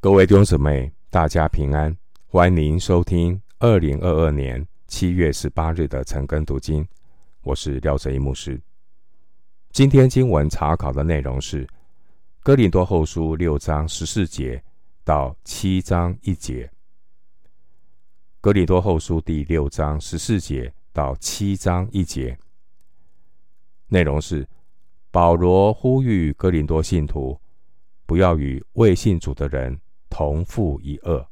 各位弟兄姊妹，大家平安，欢迎收听二零二二年七月十八日的晨更读经。我是廖哲一牧师。今天经文查考的内容是《哥林多后书》六章十四节到七章一节，《哥林多后书》第六章十四节到七章一节，内容是保罗呼吁哥林多信徒不要与未信主的人。同父一轭。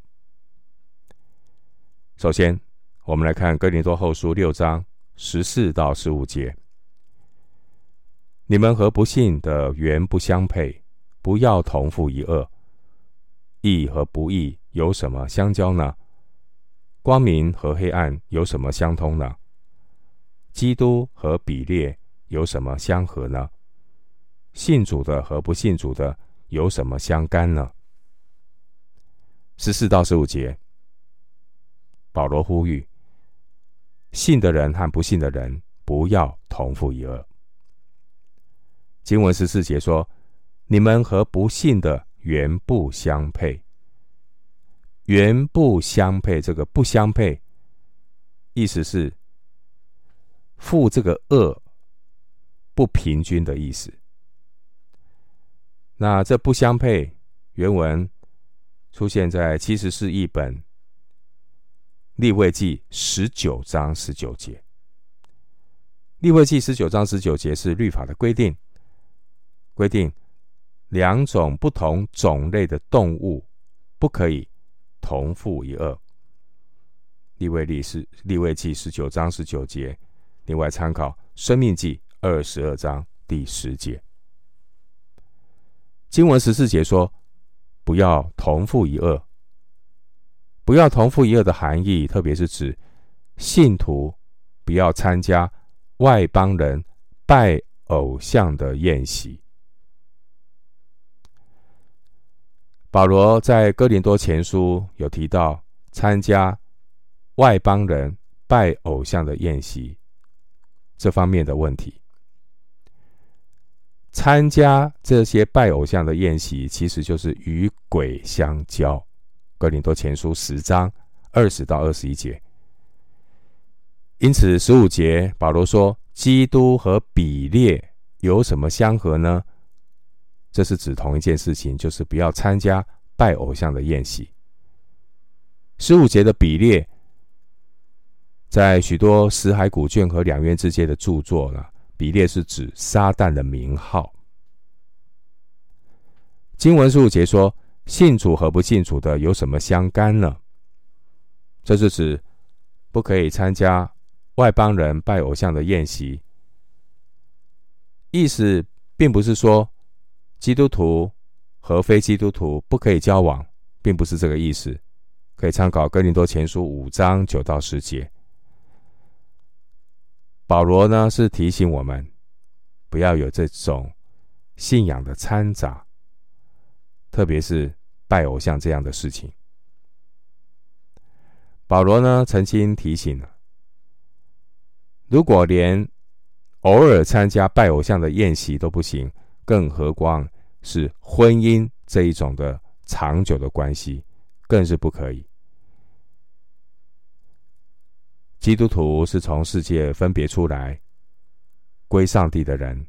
首先，我们来看《哥林多后书》六章十四到十五节：你们和不信的原不相配，不要同父一轭。义和不义有什么相交呢？光明和黑暗有什么相通呢？基督和比列有什么相合呢？信主的和不信主的有什么相干呢？十四到十五节，保罗呼吁信的人和不信的人不要同负一轭。经文十四节说：“你们和不信的原不相配，原不相配。这个不相配，意思是负这个轭不平均的意思。那这不相配，原文。”出现在七十士译本立位记十九章十九节。立位记十九章十九节是律法的规定，规定两种不同种类的动物不可以同负一轭。立位历是立位记十九章十九节，另外参考生命记二十二章第十节。经文十四节说。不要同父一轭。不要同父一轭的含义，特别是指信徒不要参加外邦人拜偶像的宴席。保罗在哥林多前书有提到参加外邦人拜偶像的宴席这方面的问题。参加这些拜偶像的宴席，其实就是与鬼相交。哥林多前书十章二十到二十一节。因此十五节保罗说：“基督和比列有什么相合呢？”这是指同一件事情，就是不要参加拜偶像的宴席。十五节的比列，在许多死海古卷和两院之间的著作呢。比列是指撒旦的名号。经文十五节说：“信主和不信主的有什么相干呢？”这是指不可以参加外邦人拜偶像的宴席。意思并不是说基督徒和非基督徒不可以交往，并不是这个意思。可以参考哥林多前书五章九到十节。保罗呢，是提醒我们，不要有这种信仰的掺杂，特别是拜偶像这样的事情。保罗呢，曾经提醒了，如果连偶尔参加拜偶像的宴席都不行，更何况是婚姻这一种的长久的关系，更是不可以。基督徒是从世界分别出来归上帝的人。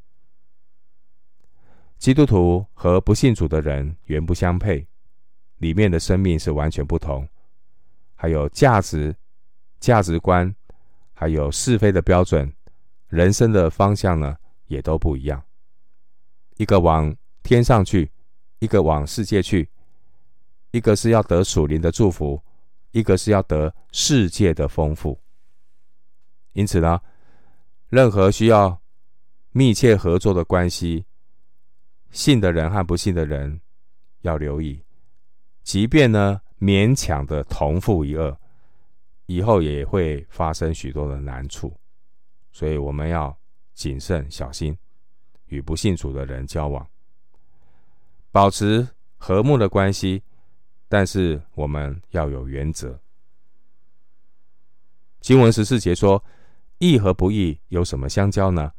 基督徒和不信主的人原不相配，里面的生命是完全不同，还有价值、价值观，还有是非的标准，人生的方向呢，也都不一样。一个往天上去，一个往世界去，一个是要得属灵的祝福，一个是要得世界的丰富。因此呢，任何需要密切合作的关系，信的人和不信的人要留意。即便呢勉强的同负一轭，以后也会发生许多的难处。所以我们要谨慎小心，与不信主的人交往，保持和睦的关系，但是我们要有原则。经文十四节说。义和不义有什么相交呢？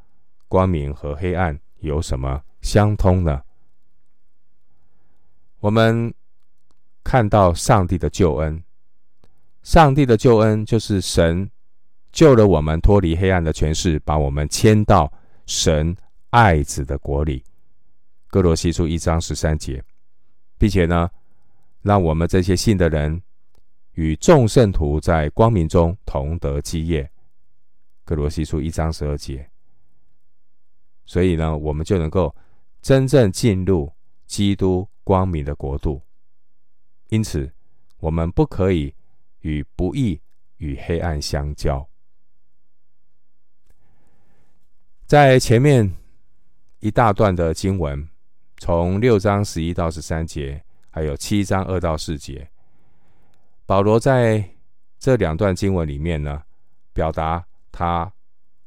光明和黑暗有什么相通呢？我们看到上帝的救恩。上帝的救恩就是神救了我们脱离黑暗的权势，把我们迁到神爱子的国里。哥罗西书一章十三节，并且呢，让我们这些信的人与众圣徒在光明中同得基业。歌罗西书一章十二节。所以呢，我们就能够真正进入基督光明的国度。因此，我们不可以。与不义与黑暗相交，在前面一大段的经文，从六章十一到十三节，还有七章二到四节，保罗在这两段经文里面呢，表达他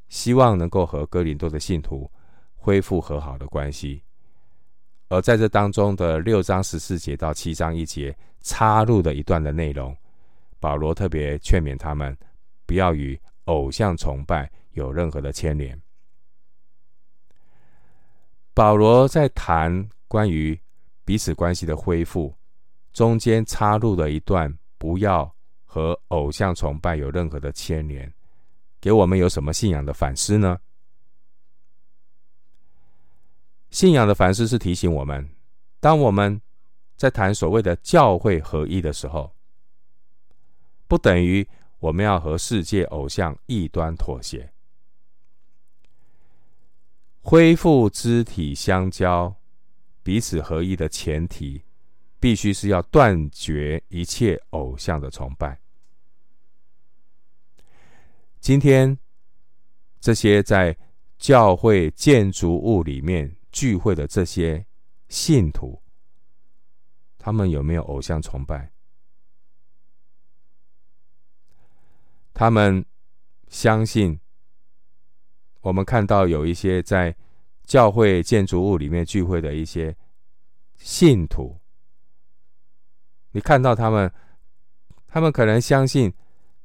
希望能够和哥林多的信徒恢复和好的关系，而在这当中的六章十四节到七章一节插入的一段的内容。保罗特别劝勉他们，不要与偶像崇拜有任何的牵连。保罗在谈关于彼此关系的恢复，中间插入了一段“不要和偶像崇拜有任何的牵连”，给我们有什么信仰的反思呢？信仰的反思是提醒我们，当我们在谈所谓的教会合一的时候，不等于我们要和世界偶像异端妥协，恢复肢体相交、彼此合一的前提，必须是要断绝一切偶像的崇拜。今天这些在教会建筑物里面聚会的这些信徒，他们有没有偶像崇拜？他们相信，我们看到有一些在教会建筑物里面聚会的一些信徒，你看到他们，他们可能相信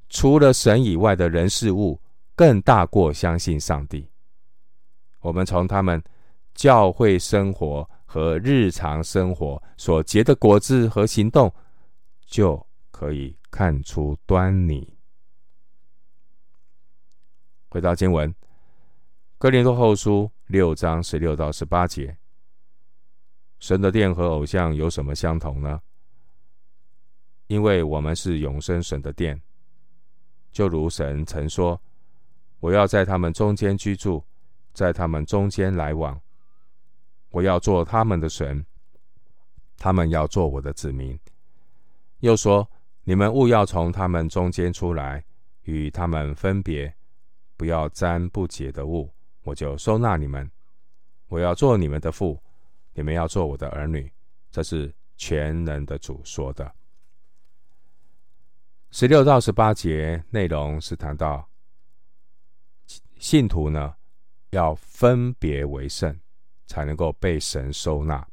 除了神以外的人事物更大过相信上帝。我们从他们教会生活和日常生活所结的果子和行动，就可以看出端倪。回到经文，《哥林多后书》六章十六到十八节，神的殿和偶像有什么相同呢？因为我们是永生神的殿，就如神曾说：“我要在他们中间居住，在他们中间来往，我要做他们的神，他们要做我的子民。”又说：“你们勿要从他们中间出来，与他们分别。”不要沾不洁的物，我就收纳你们。我要做你们的父，你们要做我的儿女。这是全能的主说的。十六到十八节内容是谈到信徒呢，要分别为圣，才能够被神收纳。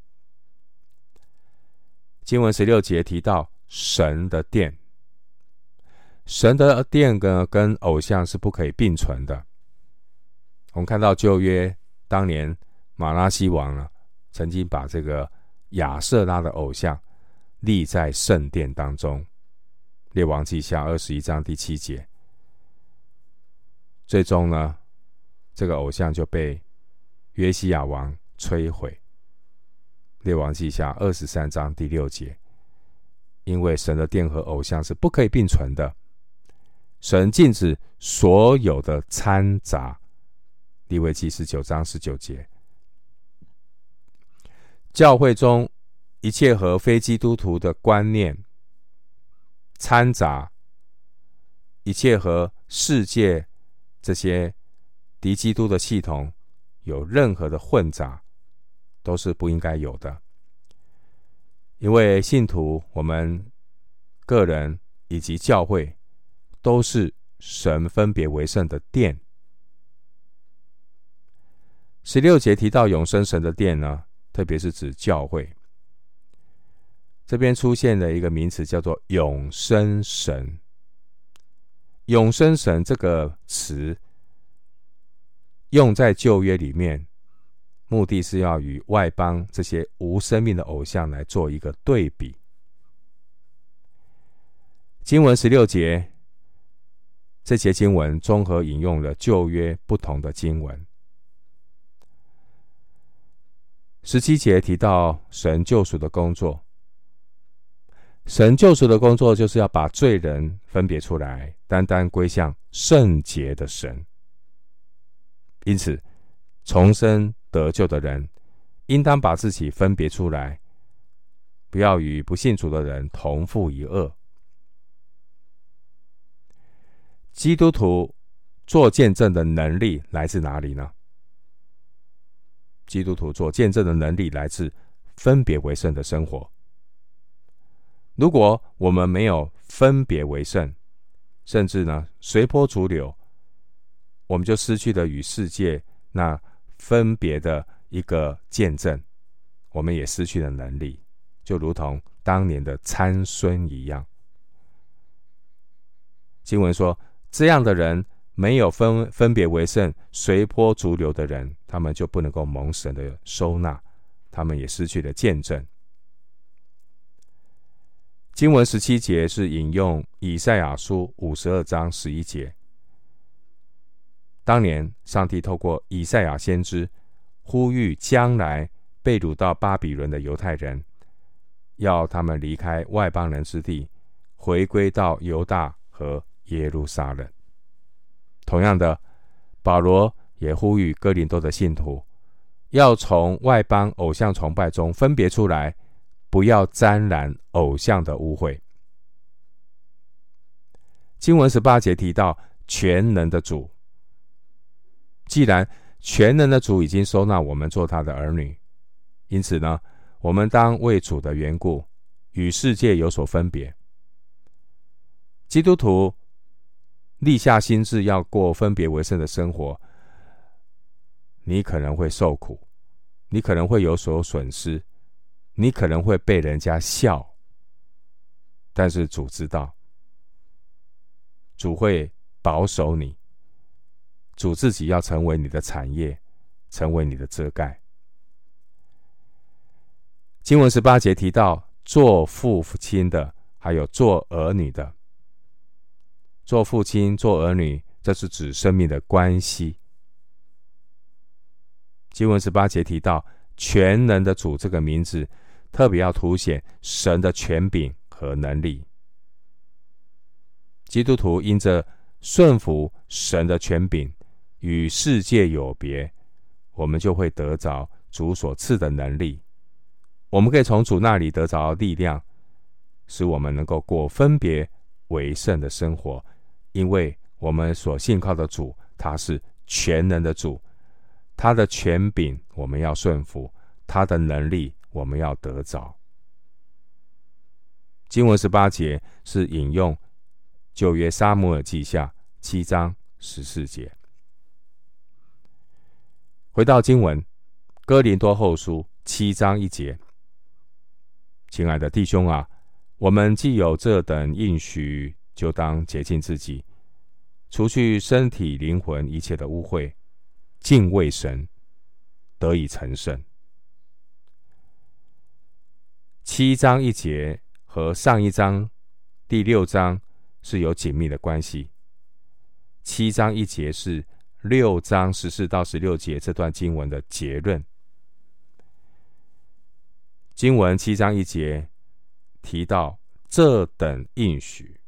经文十六节提到神的殿。神的殿跟跟偶像是不可以并存的。我们看到旧约当年马拉西王呢，曾经把这个亚瑟拉的偶像立在圣殿当中，列王记下二十一章第七节。最终呢，这个偶像就被约西亚王摧毁，列王记下二十三章第六节。因为神的殿和偶像是不可以并存的。神禁止所有的掺杂，利未记十九章十九节。教会中一切和非基督徒的观念掺杂，一切和世界这些敌基督的系统有任何的混杂，都是不应该有的。因为信徒，我们个人以及教会。都是神分别为圣的殿。十六节提到永生神的殿呢，特别是指教会。这边出现了一个名词，叫做永生神。永生神这个词用在旧约里面，目的是要与外邦这些无生命的偶像来做一个对比。经文十六节，这节经文综合引用了旧约不同的经文。十七节提到神救赎的工作，神救赎的工作就是要把罪人分别出来，单单归向圣洁的神。因此，重生得救的人，应当把自己分别出来，不要与不信主的人同负一轭。基督徒做见证的能力来自哪里呢？基督徒做见证的能力来自分别为圣的生活。如果我们没有分别为圣，甚至呢随波逐流，我们就失去了与世界那分别的一个见证，我们也失去了能力，就如同当年的参孙一样。经文说，这样的人。没有分分别为圣、随波逐流的人，他们就不能够蒙神的收纳，他们也失去了见证。经文十七节是引用以赛亚书五十二章十一节。当年上帝透过以赛亚先知呼吁将来被掳到巴比伦的犹太人，要他们离开外邦人之地，回归到犹大和耶路撒冷。同样的，保罗也呼吁哥林多的信徒，要从外邦偶像崇拜中分别出来，不要沾染偶像的污秽。经文十八节提到全能的主，既然全能的主已经收纳我们做他的儿女，因此呢，我们当为主的缘故与世界有所分别。基督徒。立下心志要过分别为圣的生活，你可能会受苦，你可能会有所损失，你可能会被人家笑，但是主知道，主会保守你，主自己要成为你的产业，成为你的遮盖。经文十八节提到做父亲的，还有做儿女的。做父亲、做儿女，这是指生命的关系。经文十八节提到“全能的主”这个名字，特别要凸显神的权柄和能力。基督徒因着顺服神的权柄，与世界有别，我们就会得着主所赐的能力。我们可以从主那里得着力量，使我们能够过分别为圣的生活。因为我们所信靠的主，他是全能的主，他的权柄我们要顺服，他的能力我们要得着。经文十八节是引用旧约撒母耳记下七章十四节。回到经文，哥林多后书七章一节，亲爱的弟兄啊，我们既有这等应许。就当洁净自己，除去身体、灵魂一切的污秽，敬畏神，得以成圣。七章一节和上一章第六章是有紧密的关系。七章一节是六章十四到十六节这段经文的结论。经文七章一节提到这等应许。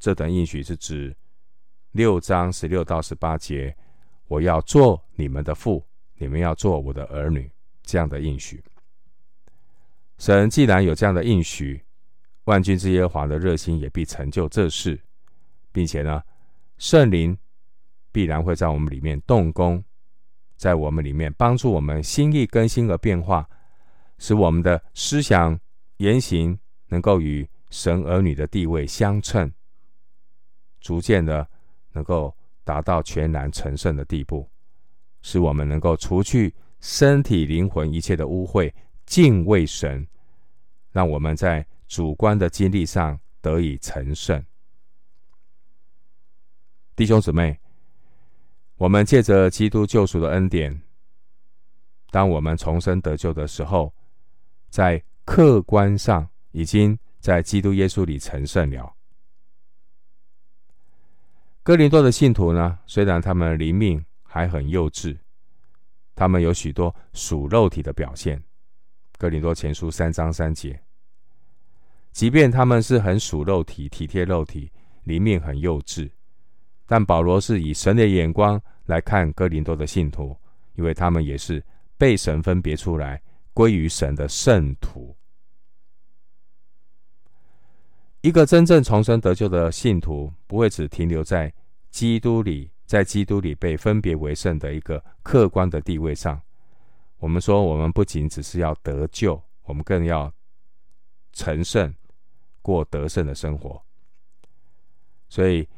这等应许是指六章十六到十八节，我要做你们的父，你们要做我的儿女，这样的应许。神既然有这样的应许，万军之耶和华的热心也必成就这事，并且呢，圣灵必然会在我们里面动工，在我们里面帮助我们心意更新而变化，使我们的思想言行能够与神儿女的地位相称。逐渐的，能够达到全然成圣的地步，使我们能够除去身体、灵魂一切的污秽，敬畏神，让我们在主观的经历上得以成圣。弟兄姊妹，我们借着基督救赎的恩典，当我们重生得救的时候，在客观上已经在基督耶稣里成圣了。哥林多的信徒呢，虽然他们灵命还很幼稚，他们有许多属肉体的表现。哥林多前书三章三节，即便他们是很属肉体、体贴肉体、灵命很幼稚，但保罗是以神的眼光来看哥林多的信徒，因为他们也是被神分别出来，归于神的圣徒。一个真正重生得救的信徒，不会只停留在基督里，在基督里被分别为圣的一个客观的地位上。我们说，我们不仅只是要得救，我们更要成圣，过得胜的生活。所以，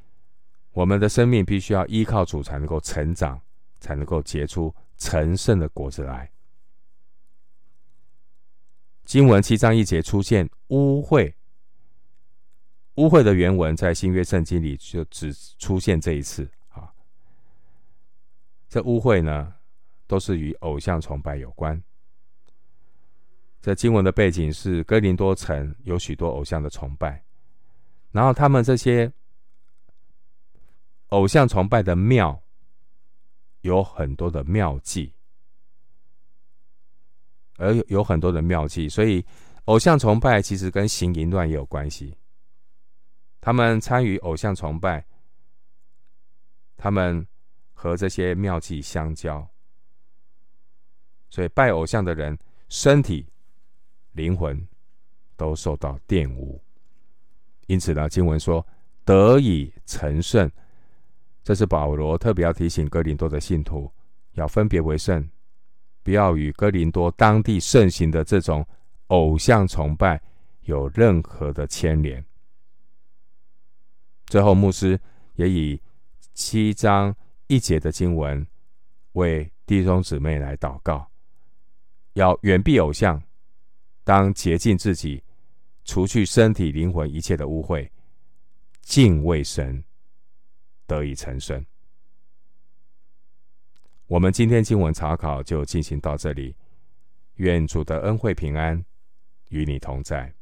我们的生命必须要依靠主，才能够成长，才能够结出成圣的果子来。经文七章一节出现污秽。污秽的原文在新约圣经里就只出现这一次啊。这污秽呢，都是与偶像崇拜有关。这经文的背景是哥林多城有许多偶像的崇拜，然后他们这些偶像崇拜的庙有很多的庙妓，而有很多的庙妓，所以偶像崇拜其实跟行淫乱也有关系。他们参与偶像崇拜，他们和这些庙妓相交，所以拜偶像的人身体、灵魂都受到玷污。因此呢，经文说得以成圣，这是保罗特别要提醒哥林多的信徒，要分别为圣，不要与哥林多当地盛行的这种偶像崇拜有任何的牵连。最后，牧师也以七章一节的经文为弟兄姊妹来祷告，要远避偶像，当洁净自己，除去身体、灵魂一切的污秽，敬畏神，得以成神。我们今天经文查考就进行到这里，愿主的恩惠平安与你同在。